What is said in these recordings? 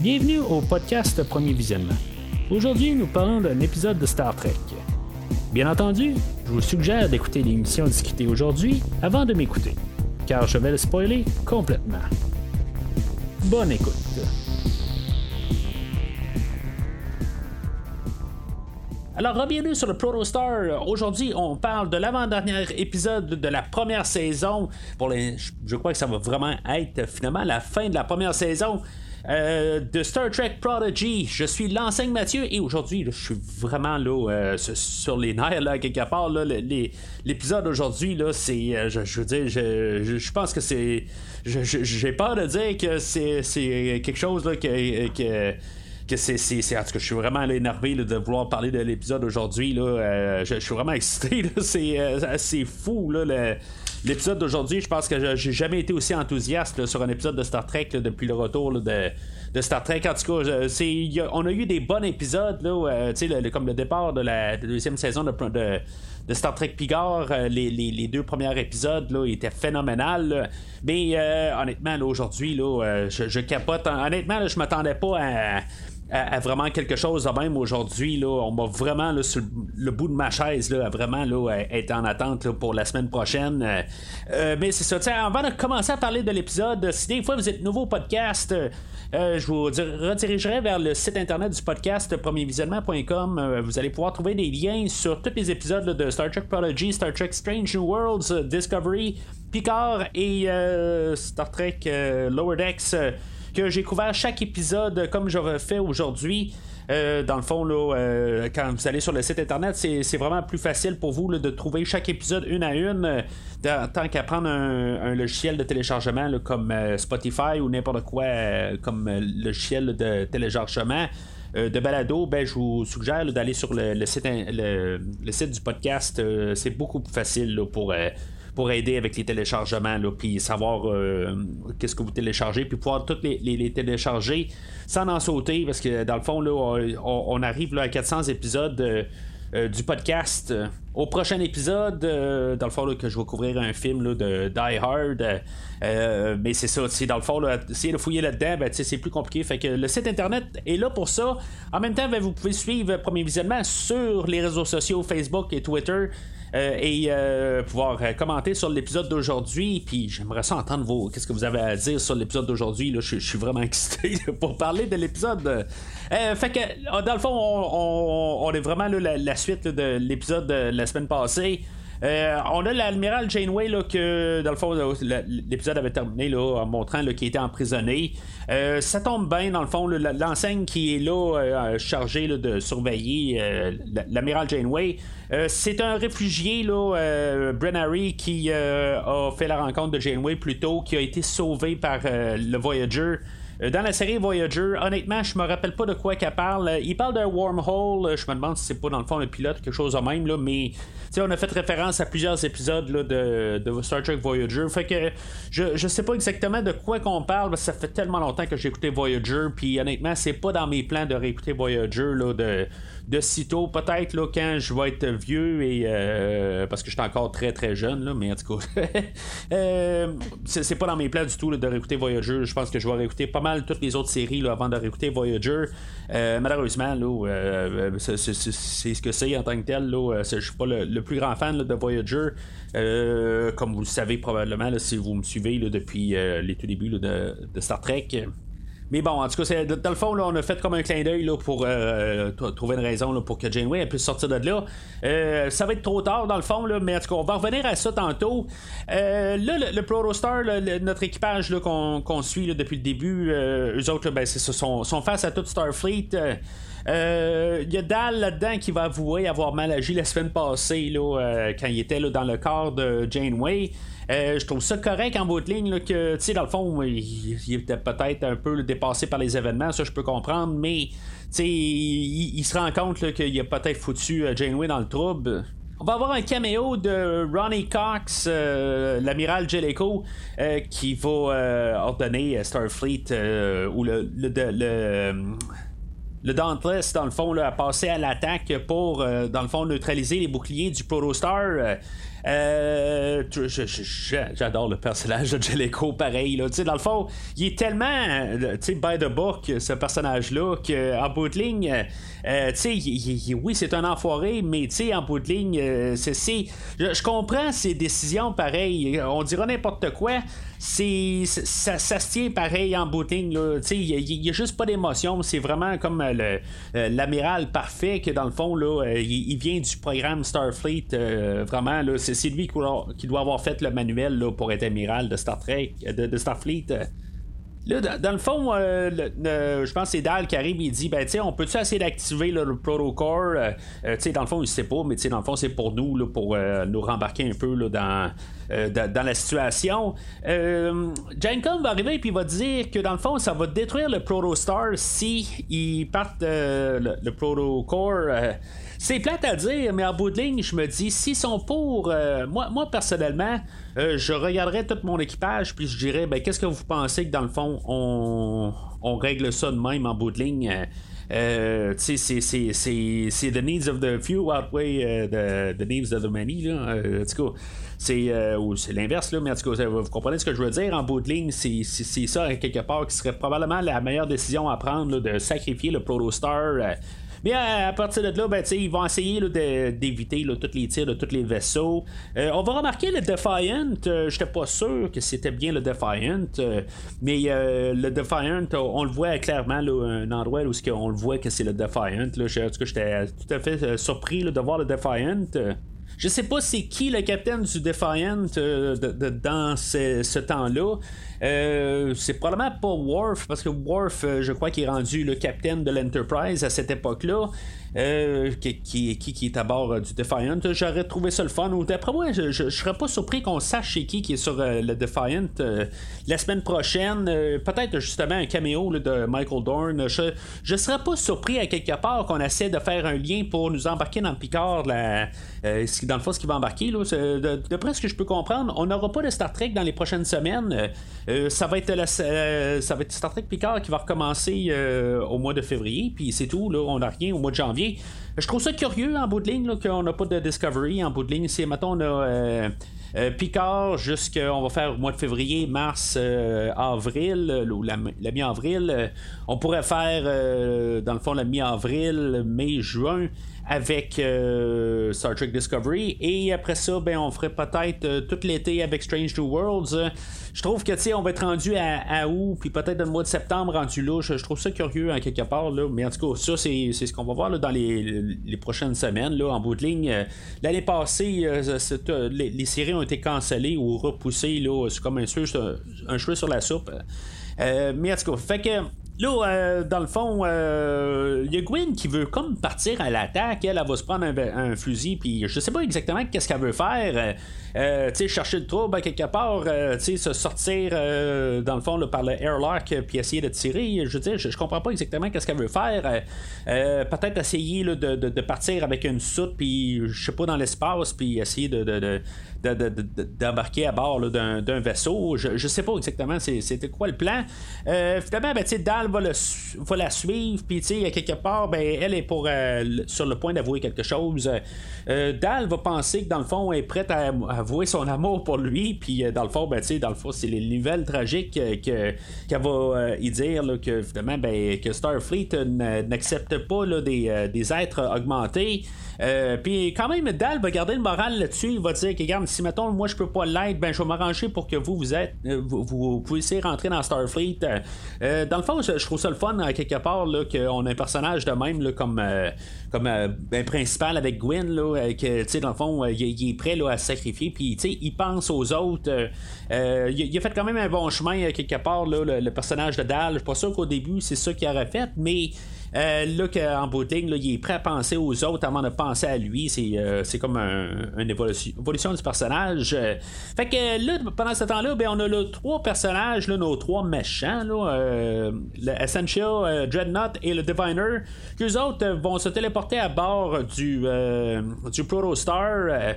Bienvenue au podcast Premier Visionnement. Aujourd'hui, nous parlons d'un épisode de Star Trek. Bien entendu, je vous suggère d'écouter l'émission discutée aujourd'hui avant de m'écouter, car je vais le spoiler complètement. Bonne écoute. Alors, bienvenue sur le Protostar. Aujourd'hui, on parle de l'avant-dernier épisode de la première saison. Je crois que ça va vraiment être finalement la fin de la première saison. Euh, de Star Trek Prodigy. Je suis l'enseigne Mathieu et aujourd'hui, je suis vraiment là euh, sur les nerfs là, quelque part. L'épisode aujourd'hui, là, c'est. Euh, je, veux dire, je, pense que c'est. J'ai peur de dire que c'est, quelque chose là, que c'est, en tout cas je suis vraiment énervé de vouloir parler de l'épisode aujourd'hui là je, suis vraiment excité c'est, c'est fou l'épisode d'aujourd'hui, je pense que j'ai jamais été aussi enthousiaste sur un épisode de Star Trek depuis le retour de, Star Trek. En tout cas, on a eu des bons épisodes, euh, comme le départ de la deuxième saison de, Star Trek Pigard. Euh, les, deux premiers épisodes là, étaient phénoménales. Mais euh, honnêtement, aujourd'hui, je, je, capote. Honnêtement, je m'attendais pas à à, vraiment quelque chose de même aujourd'hui. Là, on va vraiment sur le bout de ma chaise là, vraiment là, être en attente pour la semaine prochaine. Euh, euh, mais c'est ça. Avant de commencer à parler de l'épisode, si des fois vous êtes nouveau au podcast, euh, je vous redirigerai vers le site internet du podcast premiervisionnement.com. vous allez pouvoir trouver des liens sur tous les épisodes de Star Trek Prodigy, Star Trek Strange New Worlds, Discovery, Picard et Star Trek Lower Decks que j'ai couvert chaque épisode comme j'aurais fait aujourd'hui. Euh, dans le fond, euh, quand vous allez sur le site internet, c'est vraiment plus facile pour vous de trouver chaque épisode une à une, euh, tant qu'à prendre un, logiciel de téléchargement comme Spotify ou n'importe quoi comme logiciel de téléchargement. de balado, ben, je vous suggère d'aller sur le, site, le, site du podcast. c'est beaucoup plus facile pour pour aider avec les téléchargements, puis savoir euh, qu'est-ce que vous téléchargez, puis pouvoir toutes les, télécharger sans en sauter, parce que dans le fond, là, on, arrive là, à 400 épisodes. Euh, euh, du podcast. Au prochain épisode, dans le fond, que je vais couvrir un film de Die Hard. mais c'est ça, dans le fond, là, de fouiller là-dedans, ben, c'est plus compliqué. Fait que le site internet est là pour ça. En même temps, ben, vous pouvez suivre Premier Visionnement sur les réseaux sociaux Facebook et Twitter. Euh, et euh, pouvoir euh, commenter sur l'épisode d'aujourd'hui. Puis j'aimerais ça entendre vos, qu'est-ce que vous avez à dire sur l'épisode d'aujourd'hui. Je, suis vraiment excité pour parler de l'épisode. fait que dans le fond, on, est vraiment là, la, suite de l'épisode de la semaine passée. On a l'admiral Janeway là, que dans le fond l'épisode avait terminé là, en montrant qu'il était emprisonné. ça tombe bien dans le fond l'enseigne qui est là chargée de surveiller l'amiral Janeway euh, c'est un réfugié, là, euh, Harry, qui euh, a fait la rencontre de Janeway plus tôt, qui a été sauvé par euh, le Voyager. Dans la série Voyager, honnêtement, je me rappelle pas de quoi qu'elle parle. Il parle d'un wormhole. Je me demande si c'est pas dans le fond le pilote quelque chose de même, là, mais on a fait référence à plusieurs épisodes de, Star Trek Voyager. Fait que je, je sais pas exactement de quoi qu'on parle, parce que ça fait tellement longtemps que j'ai écouté Voyager, puis honnêtement, c'est pas dans mes plans de réécouter Voyager là, de de sitôt, peut-être là, quand je vais être vieux et euh, parce que je suis encore très très jeune, là, mais en tout cas, euh, c'est pas dans mes plans du tout de réécouter Voyager. Je pense que je vais réécouter pas mal toutes les autres séries là, avant de réécouter Voyager. Euh, malheureusement, là, c'est ce que c'est en tant que tel. Là, je suis pas le, plus grand fan de Voyager. comme vous le savez probablement si vous me suivez depuis les tout débuts de, de Star Trek. Mais bon, en tout cas, dans le fond, là, on a fait comme un clin d'œil pour euh, trouver une raison pour que Janeway puisse sortir de là. Euh, ça va être trop tard, dans le fond, là, mais en tout cas, on va revenir à ça tantôt. Euh, là, le, Protostar, notre équipage qu'on suit depuis le début, eux autres, ben, sont, sont, face à toute Starfleet. Il y a Dal là-dedans qui va avouer avoir mal agi la semaine passée là, quand il était là, dans le corps de Janeway. Euh, je trouve ça correct en bout de ligne que, tu sais, dans le fond, il, était peut-être un peu dépassé par les événements, ça je peux comprendre, mais tu il, il, se rend compte qu'il a peut-être foutu euh, Janeway dans le trouble. On va avoir un caméo de Ronnie Cox, euh, l'amiral Jellicoe, qui va ordonner Starfleet ou le, le, le Dauntless, dans le fond, à passer à l'attaque pour, dans le fond, neutraliser les boucliers du Protostar. Euh, j'adore le personnage de Jellico, pareil. Là. Dans le fond, il est tellement euh, by the book, ce personnage-là, qu'en bout de ligne, euh, oui, c'est un enfoiré, mais en bout de ligne, c'est, je, comprends ses décisions pareil. On dira n'importe quoi. C'est, ça, se tient pareil en bout de ligne. Il n'y a, juste pas d'émotion. C'est vraiment comme l'amiral parfait que dans le fond, là, il, vient du programme Starfleet. vraiment, là, c'est lui qui doit avoir fait le manuel pour être amiral de Star Trek, de, Starfleet. Là, dans, le fond, euh, je pense que c'est Dal qui arrive et dit ben, on peut-tu essayer d'activer le protocole euh, euh, Dans le fond, il sait pas, mais dans le fond, c'est pour nous, pour nous rembarquer un peu dans, dans, la situation. Euh, va arriver et va dire que dans le fond, ça va détruire le Protostar si ils partent le, le Protocore. C'est plate à dire, mais en bout de ligne, je me dis, s'ils sont pour. Euh, moi, moi, personnellement, euh, je regarderais tout mon équipage, puis je dirais, ben, qu'est-ce que vous pensez que dans le fond, on, on règle ça de même en bout de ligne? Euh, c'est, the needs of the few outweigh the, needs of the many. Là. cas, c'est, l'inverse, là, mais en tout cas, vous comprenez ce que je veux dire. En bout de ligne, c'est, c'est, ça, quelque part, qui serait probablement la meilleure décision à prendre, de sacrifier le Protostar mais à, partir de là, ben, ils vont essayer d'éviter tous les tirs de tous les vaisseaux. Euh, on va remarquer le Defiant. Euh, J'étais pas sûr que c'était bien le Defiant. Euh, mais le Defiant, on, le voit clairement, là, un endroit où on le voit que c'est le Defiant. En tout j'étais tout à fait surpris de voir le Defiant. Je sais pas c'est qui le capitaine du Defiant dans ce temps-là. Euh, c'est probablement pas Worf, parce que Worf, euh, je crois qu'il est rendu le capitaine de l'Enterprise à cette époque-là. Euh, qui, qui, est à bord du Defiant. J'aurais trouvé ça le fun. D'après moi, je, je, serais pas surpris qu'on sache chez qui qui est sur le Defiant la semaine prochaine. Peut-être justement un caméo de Michael Dorn. Je, je serais pas surpris à quelque part qu'on essaie de faire un lien pour nous embarquer dans le Picard. Dans le fond, ce qui va embarquer. Là, de, ce que je peux comprendre, on n'aura pas de Star Trek dans les prochaines semaines. Euh, ça, va être euh, Star Trek Picard qui va recommencer euh, au mois de février, puis c'est tout, on n'a rien au mois de janvier. Je trouve ça curieux en bout de ligne qu'on n'a pas de Discovery en bout de ligne. C'est, mettons, on a. Picard, jusqu'on va faire au mois de février, mars, avril, ou la, mi-avril. on pourrait faire, dans le fond, la mi-avril, mai, juin avec euh, Star Trek Discovery. Et après ça, ben, on ferait peut-être euh, tout l'été avec Strange New Worlds. je trouve que, tu on va être rendu à, août, puis peut-être le mois de septembre rendu là. Je, trouve ça curieux, en quelque part. Là. Mais en tout cas, ça, c'est, ce qu'on va voir dans les, prochaines semaines. Là, en bout de ligne, euh, l'année passée, les, séries ont été cancellées ou repoussées. Là, c'est comme un un cheveu sur la soupe. Mais en tout cas, fait que Là, euh, dans le fond, il euh, y a Gwen qui veut comme partir à l'attaque. Elle, va se prendre un, fusil, puis je sais pas exactement qu'est-ce qu'elle veut faire. Euh, chercher le trouble quelque part, sais, se sortir dans le fond par le airlock, puis essayer de tirer. Je veux dire, je, comprends pas exactement qu'est-ce qu'elle veut faire. Peut-être essayer de, partir avec une soute, puis je sais pas dans l'espace, puis essayer de d'embarquer à bord d'un vaisseau. Je, je sais pas exactement c'était quoi le plan. Euh, finalement, ben, Dal va, le, va la suivre, puis quelque part, ben, elle est pour euh, sur le point d'avouer quelque chose. Euh, Dal va penser que dans le fond, elle est prête à, avouer son amour pour lui, puis dans le fond, ben, dans le fond, c'est les nouvelles tragiques qu'elle va y dire que finalement, ben, que Starfleet n'accepte pas des, des êtres augmentés. Euh, puis quand même, Dal va garder le moral là-dessus. Il va dire que, regarde, si mettons, moi je peux pas l'être, ben je vais m'arranger pour que vous, vous êtes, euh, vous, vous, puissiez rentrer dans Starfleet. Euh, dans le fond, je, trouve ça le fun, quelque part, qu'on a un personnage de même, là, comme, comme ben, principal avec Gwen, là, que, tu sais, dans le fond, il, est prêt là, à sacrifier. Puis, tu sais, il pense aux autres. il, a fait quand même un bon chemin, quelque part, là, le, personnage de Dal. Je suis pas sûr qu'au début, c'est ça qu'il aurait fait, mais. Euh, là, en boutique, il est prêt à penser aux autres avant de penser à lui. C'est, euh, comme une évolution, du personnage. Euh, fait que là, pendant ce temps-là, ben, on a là, trois personnages, là, nos trois méchants, là, le Essential, Dreadnought et le Diviner. Qu'eux autres vont se téléporter à bord du, du Protostar.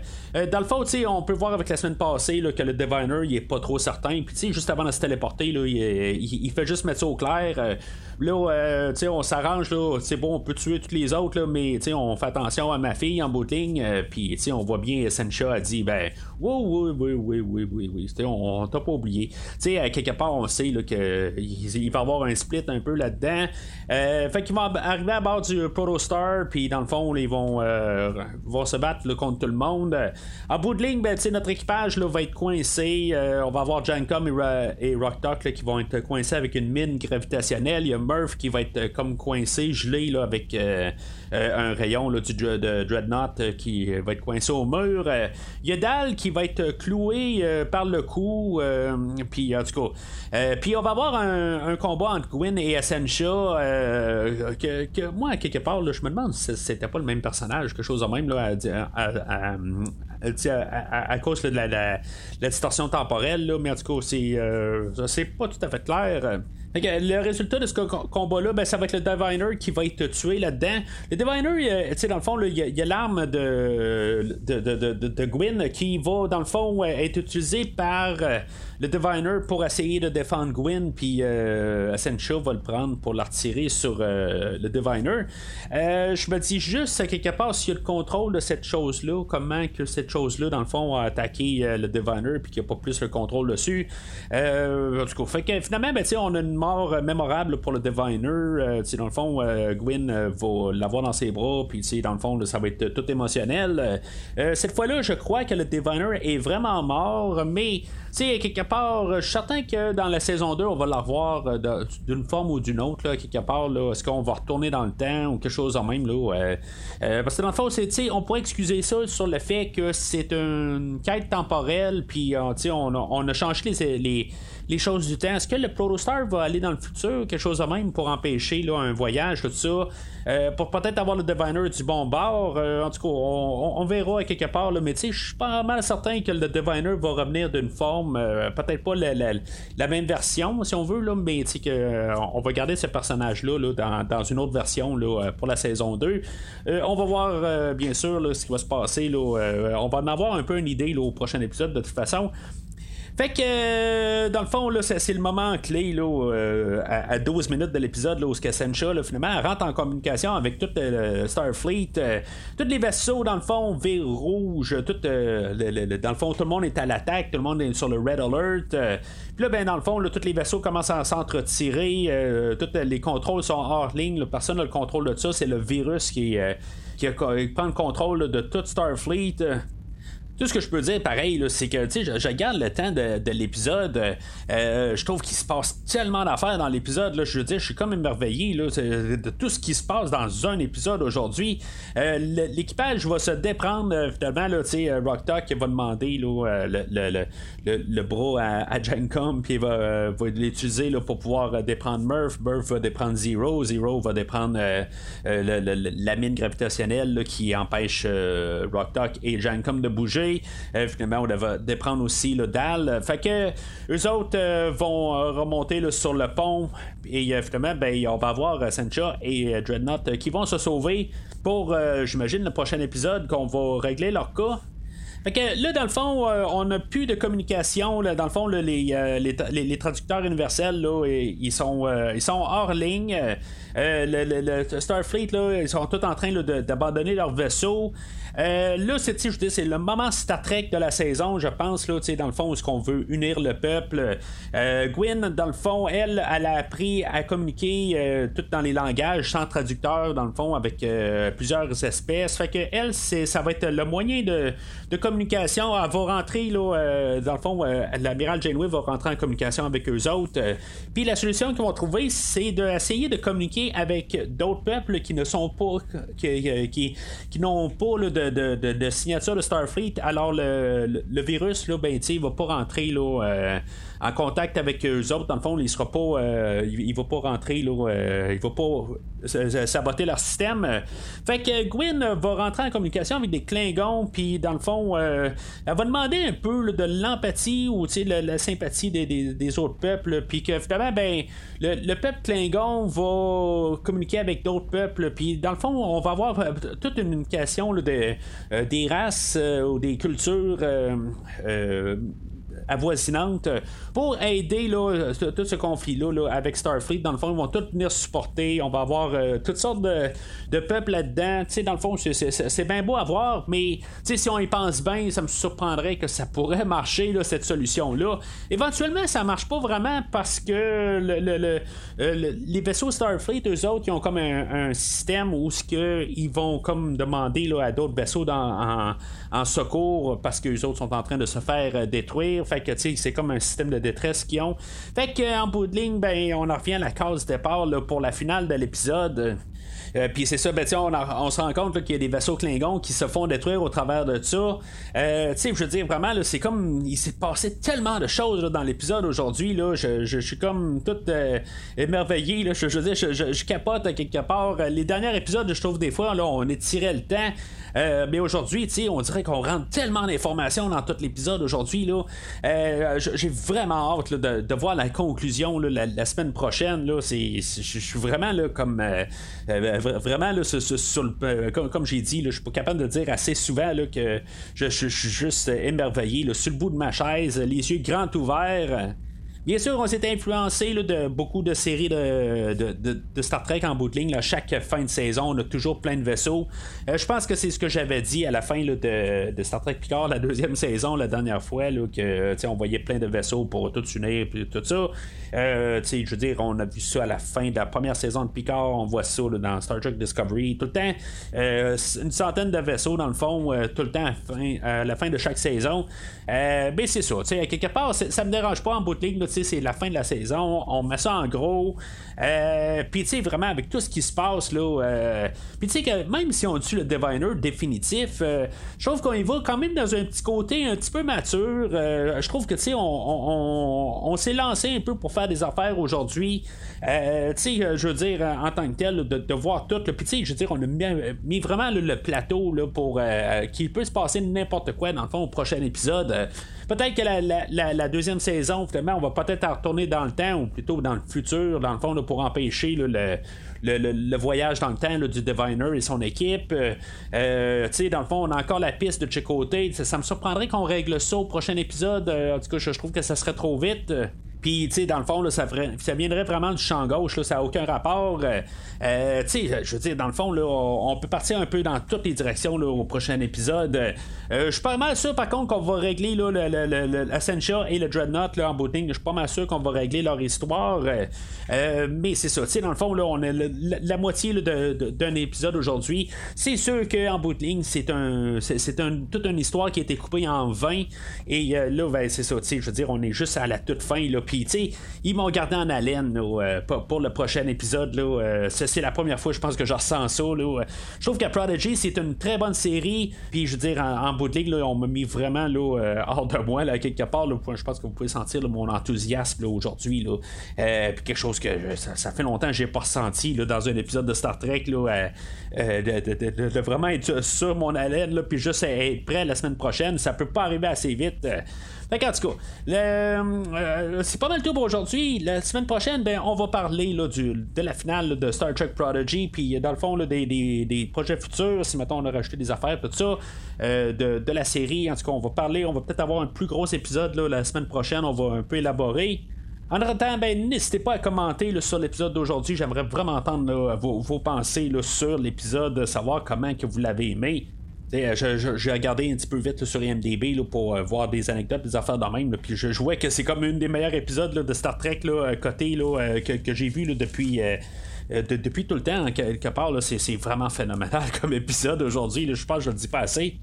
dans le fond, on peut voir avec la semaine passée que le Diviner, il est pas trop certain. Puis, juste avant de se téléporter, là, il, il, fait juste mettre ça au clair. là, on s'arrange c'est bon, on peut tuer tous les autres, là, mais on fait attention à ma fille en bout de ligne. Euh, puis on voit bien Sencha a dit ben oui, oui, oui, oui, oui, oui, oui. On, t'a pas oublié. quelque part, on sait qu'il il va y avoir un split un peu là-dedans. Euh, fait qu'ils vont arriver à bord du Protostar, puis dans le fond, ils vont, euh, vont se battre contre tout le monde. En bout de ligne, ben, notre équipage là, va être coincé. on va avoir Jancom et, et Rock qui vont être coincés avec une mine gravitationnelle. Il y a Murph qui va être comme coincé, gelé là, avec un rayon là, du, Dreadnought qui va être coincé au mur. Il y a Dal qui va être cloué par le cou. puis en tout cas, puis on va avoir un, combat entre Gwyn et Essentia. que, moi, quelque part, je me demande si c'était pas le même personnage, quelque chose de même là, à, à, cause de la, distorsion temporelle, mais en tout cas, c'est pas tout à fait clair le résultat de ce combat-là, ben, ça va être le Diviner qui va être tué là-dedans. Le Diviner, tu sais, dans le fond, il y a, l'arme de de, de, de, Gwyn qui va, dans le fond, être utilisée par euh, le Diviner pour essayer de défendre Gwyn, puis euh, va le prendre pour la retirer sur euh, le Diviner. Euh, je me dis juste, à quelque part, s'il y a le contrôle de cette chose-là, comment que cette chose-là, dans le fond, a attaqué le Diviner, puis qu'il n'y a pas plus le contrôle dessus. en tout cas, fait que finalement, ben, on a une mort mémorable pour le Diviner. dans le fond, Gwyn va l'avoir dans ses bras, puis dans le fond, ça va être tout émotionnel. cette fois-là, je crois que le Diviner est vraiment mort, mais sais, quelque part, je suis certain que dans la saison 2, on va la revoir euh, d'une forme ou d'une autre, là, quelque part. Est-ce qu'on va retourner dans le temps ou quelque chose en même? Là, euh, euh, parce que dans le fond, on pourrait excuser ça sur le fait que c'est une quête temporelle, puis on, on, a, on changé les, les choses du temps. Est-ce que le Protostar va aller dans le futur, quelque chose de même, pour empêcher là, un voyage, tout ça, euh, pour peut-être avoir le Diviner du bon bord. Euh, en tout cas, on, verra quelque part, là, mais je suis pas mal certain que le Diviner va revenir d'une forme, euh, peut-être pas la, même version, si on veut, là, mais sais, on va garder ce personnage-là là, dans, une autre version là, pour la saison 2. on va voir, bien sûr, ce qui va se passer. On va en avoir un peu une idée au prochain épisode, de toute façon. Fait que, euh, dans le fond, là, c'est, le moment clé là, euh, à, 12 minutes de l'épisode où Sencha, là, finalement, rentre en communication avec tout le Starfleet. Euh, tous les vaisseaux, dans le fond, virent rouge. Tout, dans le fond, tout le monde est à l'attaque. Tout le monde est sur le Red Alert. Puis là, ben, dans le fond, tous les vaisseaux commencent à s'entretirer. tous les contrôles sont hors ligne. Personne n'a le contrôle de ça. C'est le virus qui, qui, prend le contrôle de tout Starfleet. Tout ce que je peux dire, pareil, c'est que je, je regarde le temps de, l'épisode. Euh, euh, je trouve qu'il se passe tellement d'affaires dans l'épisode. Je veux dire, je suis comme émerveillé là, de tout ce qui se passe dans un épisode aujourd'hui. Euh, l'équipage va se déprendre finalement. Là, Rock Talk va demander le, le, à, à Jancom, puis il va, l'utiliser pour pouvoir déprendre Murph. Murph va déprendre Zero. Zero va déprendre la mine gravitationnelle qui empêche Rock Talk et Jancom de bouger. Euh, finalement, on devait déprendre aussi le dalle. Fait que eux autres euh, vont euh, remonter sur le pont. Et finalement, ben, on va avoir Sancha et Dreadnought qui vont se sauver pour, j'imagine, le prochain épisode qu'on va régler leur cas. Fait là, dans le fond, on n'a plus de communication. Là, dans le fond, les, les, traducteurs universels, là, ils, sont, ils sont hors ligne. le, Starfleet, là, ils sont tous en train d'abandonner leur vaisseau. Euh, là, c'est, c'est le moment Star Trek de la saison, je pense, là, dans le fond, où ce qu'on veut unir le peuple. Euh, Gwyn, dans le fond, elle, elle a appris à communiquer euh, tout dans les langages, sans traducteur, dans le fond, avec plusieurs espèces. Fait elle, ça va être le moyen de, communication. Elle va rentrer, là, dans le fond, l'amiral Janeway va rentrer en communication avec eux autres. Puis la solution qu'ils vont trouver, c'est d'essayer de, communiquer avec d'autres peuples qui ne sont pas, qui, qui, qui n'ont pas de de, signature de Starfleet, alors le, virus, là, ben, il va pas rentrer là, euh, en contact avec eux autres. Dans le fond, il sera pas. Euh, il, va pas rentrer, là, euh, il va pas saboter leur système. Fait que Gwyn va rentrer en communication avec des Klingons, puis dans le fond, elle va demander un peu de l'empathie ou la, la sympathie des, autres peuples, puis que finalement, ben, le, peuple Klingon va communiquer avec d'autres peuples, puis dans le fond, on va avoir toute une communication de, des races ou des cultures avoisinantes pour aider là, tout ce conflit-là avec Starfleet. Dans le fond, ils vont tous venir supporter. On va avoir toutes sortes de, de peuples là-dedans. dans le fond, c'est bien beau à voir, mais si on y pense bien, ça me surprendrait que ça pourrait marcher, là, cette solution-là. Éventuellement, ça marche pas vraiment parce que le, les vaisseaux Starfleet, eux autres, ils ont comme un, système où ce que ils vont comme demander là, à d'autres vaisseaux dans, en, secours parce que les autres sont en train de se faire euh, détruire. Fait que c'est comme un système de détresse qu'ils ont. Fait qu'en bout de ligne, ben, on en revient à la case départ pour la finale de l'épisode. Euh, puis c'est ça, ben, on, on, se rend compte qu'il y a des vaisseaux Klingons qui se font détruire au travers de ça. Euh, je veux dire, vraiment, c'est comme. Il s'est passé tellement de choses dans l'épisode aujourd'hui. Je, je, suis comme tout euh, émerveillé. Je, veux dire, je, capote quelque part. Les derniers épisodes, je trouve des fois, là, on étirait le temps. Euh, mais aujourd'hui, on dirait qu'on rentre tellement d'informations dans tout l'épisode aujourd'hui. Là, euh, j'ai vraiment hâte de, voir la conclusion la, semaine prochaine. Je suis vraiment là, comme euh, vraiment sur, le, comme, j'ai dit, je suis pas capable de dire assez souvent là, que je, suis juste émerveillé sur le bout de ma chaise, les yeux grands ouverts. Bien sûr, on s'est influencé de beaucoup de séries de, Star Trek en bout de ligne. Chaque fin de saison, on a toujours plein de vaisseaux. Euh, je pense que c'est ce que j'avais dit à la fin de, Star Trek Picard, la deuxième saison, la dernière fois, que on voyait plein de vaisseaux pour tout unir et tout ça. Euh, je veux dire, on a vu ça à la fin de la première saison de Picard, on voit ça dans Star Trek Discovery. Tout le temps, euh, une centaine de vaisseaux dans le fond, tout le temps à, la fin de chaque saison. mais c'est ça, quelque part, ça me dérange pas en bout de ligne c'est la fin de la saison, on met ça en gros. Euh, puis, tu sais, vraiment, avec tout ce qui se passe, là. Euh, puis, tu sais, que même si on tue le Diviner définitif, euh, je trouve qu'on y va quand même dans un petit côté un petit peu mature. je trouve que, tu sais, on, s'est lancé un peu pour faire des affaires aujourd'hui. tu sais, je veux dire, en tant que tel, de, voir tout. Puis, tu sais, je veux dire, on a mis, vraiment le plateau là, pour qu'il peut se passer n'importe quoi, dans le fond, au prochain épisode. Peut-être que la, deuxième saison, finalement, on va peut-être en retourner dans le temps, ou plutôt dans le futur, dans le fond, pour empêcher le, voyage dans le temps du Diviner et son équipe. Euh, euh, tu sais, dans le fond, on a encore la piste de Chicoté. Ça, ça me surprendrait qu'on règle ça au prochain épisode. Euh, en tout cas, je, trouve que ça serait trop vite. Puis, tu sais, dans le fond, ça, viendrait vraiment du champ gauche, ça n'a aucun rapport. Euh, euh, tu sais, je veux dire, dans le fond, là, on peut partir un peu dans toutes les directions au prochain épisode. Euh, je suis pas mal sûr, par contre, qu'on va régler là, et le Dreadnought en booting. Je suis pas mal sûr qu'on va régler leur histoire. mais c'est ça, tu sais, dans le fond, là, on a la, moitié d'un épisode aujourd'hui. C'est sûr qu'en ligne, c'est c'est toute une histoire qui a été coupée en 20. Et là, ben, c'est ça, tu sais, je veux dire, on est juste à la toute fin. Là, puis, tu sais, ils m'ont gardé en haleine euh, pour, le prochain épisode. Euh, c'est la première fois, je pense, que je ressens ça. Là, je trouve que Prodigy, c'est une très bonne série. Puis, je veux dire, en, bout de ligue, on m'a mis vraiment euh, hors de moi, quelque part. Je pense que vous pouvez sentir mon enthousiasme aujourd'hui. Quelque chose que ça, fait longtemps que j'ai pas ressenti dans un épisode de Star Trek. De, vraiment être sur mon haleine, là, puis juste être prêt la semaine prochaine. Ça peut pas arriver assez vite. Fait tout cas, euh, c'est pas mal tout pour aujourd'hui. La semaine prochaine, ben, on va parler là, du, de la finale de Star Trek Prodigy, puis dans le fond, là, des, des, projets futurs, si mettons on a rajouté des affaires, tout ça, euh, de, de, la série. En tout cas, on va parler, on va peut-être avoir un plus gros épisode là, la semaine prochaine, on va un peu élaborer. En attendant, ben, n'hésitez pas à commenter sur l'épisode d'aujourd'hui. J'aimerais vraiment entendre vos, vos, pensées sur l'épisode, savoir comment que vous l'avez aimé. Euh, j'ai regardé un petit peu vite sur IMDB pour euh, voir des anecdotes, des affaires de même. puis je, jouais que c'est comme une des meilleurs épisodes de Star Trek là, côté là, que, que j'ai vu depuis. Euh, depuis tout le temps, quelque part, c'est vraiment phénoménal comme épisode aujourd'hui. Je pense que je le dis pas assez.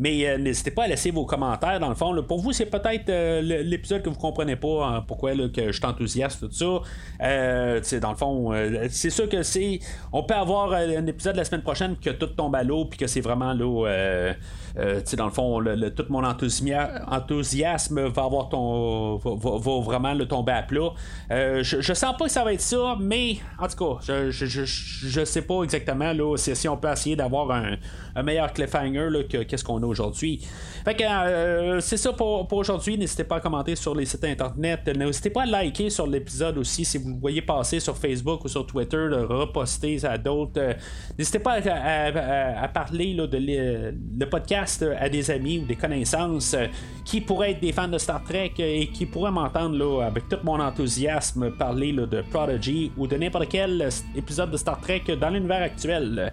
Mais euh, n'hésitez pas à laisser vos commentaires dans le fond. Pour vous, c'est peut-être euh, l'épisode que vous comprenez pas hein, pourquoi que je suis enthousiaste, tout ça. Euh, dans le fond, c'est sûr que c'est. On peut avoir un épisode la semaine prochaine que tout tombe à l'eau puis que c'est vraiment l'eau. dans le fond, tout mon enthousiasme va avoir ton. va, vraiment le tomber à plat. Je, je, sens pas que ça va être ça, mais en tout cas, je, je, je, sais pas exactement là, si, on peut essayer d'avoir un, meilleur cliffhanger que qu'est-ce qu'on a aujourd'hui. Euh, c'est ça pour, aujourd'hui. N'hésitez pas à commenter sur les sites internet. N'hésitez pas à liker sur l'épisode aussi si vous le voyez passer sur Facebook ou sur Twitter, le reposter à d'autres. N'hésitez pas à, parler de le, podcast à des amis ou des connaissances qui pourraient être des fans de Star Trek et qui pourraient m'entendre avec tout mon enthousiasme parler de Prodigy ou de n'importe quel épisode de Star Trek dans l'univers actuel.